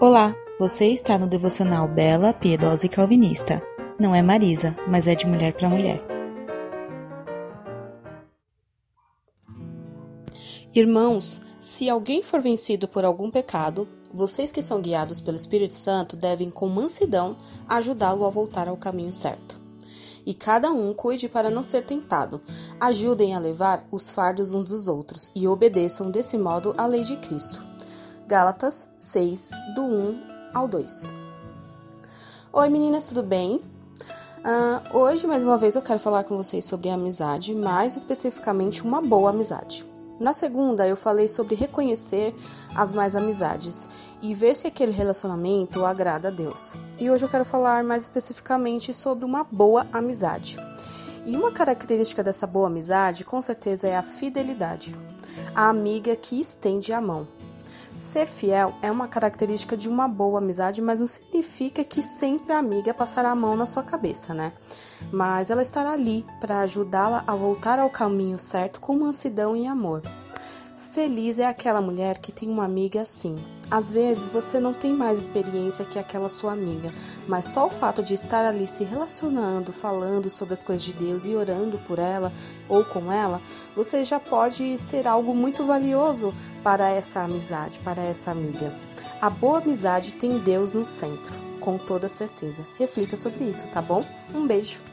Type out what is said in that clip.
Olá, você está no devocional Bela, Piedosa e Calvinista. Não é Marisa, mas é de mulher para mulher. Irmãos, se alguém for vencido por algum pecado, vocês que são guiados pelo Espírito Santo devem, com mansidão, ajudá-lo a voltar ao caminho certo. E cada um cuide para não ser tentado. Ajudem a levar os fardos uns dos outros e obedeçam desse modo à lei de Cristo. Gálatas 6, do 1 ao 2. Oi meninas, tudo bem? Uh, hoje, mais uma vez, eu quero falar com vocês sobre amizade, mais especificamente uma boa amizade. Na segunda, eu falei sobre reconhecer as mais amizades e ver se aquele relacionamento agrada a Deus. E hoje eu quero falar mais especificamente sobre uma boa amizade. E uma característica dessa boa amizade, com certeza, é a fidelidade. A amiga que estende a mão. Ser fiel é uma característica de uma boa amizade, mas não significa que sempre a amiga passará a mão na sua cabeça, né? Mas ela estará ali para ajudá-la a voltar ao caminho certo com mansidão e amor. Feliz é aquela mulher que tem uma amiga assim. Às vezes você não tem mais experiência que aquela sua amiga, mas só o fato de estar ali se relacionando, falando sobre as coisas de Deus e orando por ela ou com ela, você já pode ser algo muito valioso para essa amizade, para essa amiga. A boa amizade tem Deus no centro, com toda certeza. Reflita sobre isso, tá bom? Um beijo.